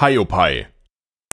Hiopai